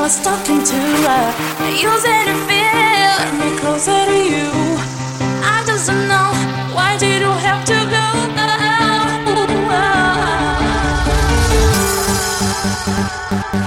I was talking to her. You said you feel me closer to you. I don't know why did you have to go. Oh, oh, oh.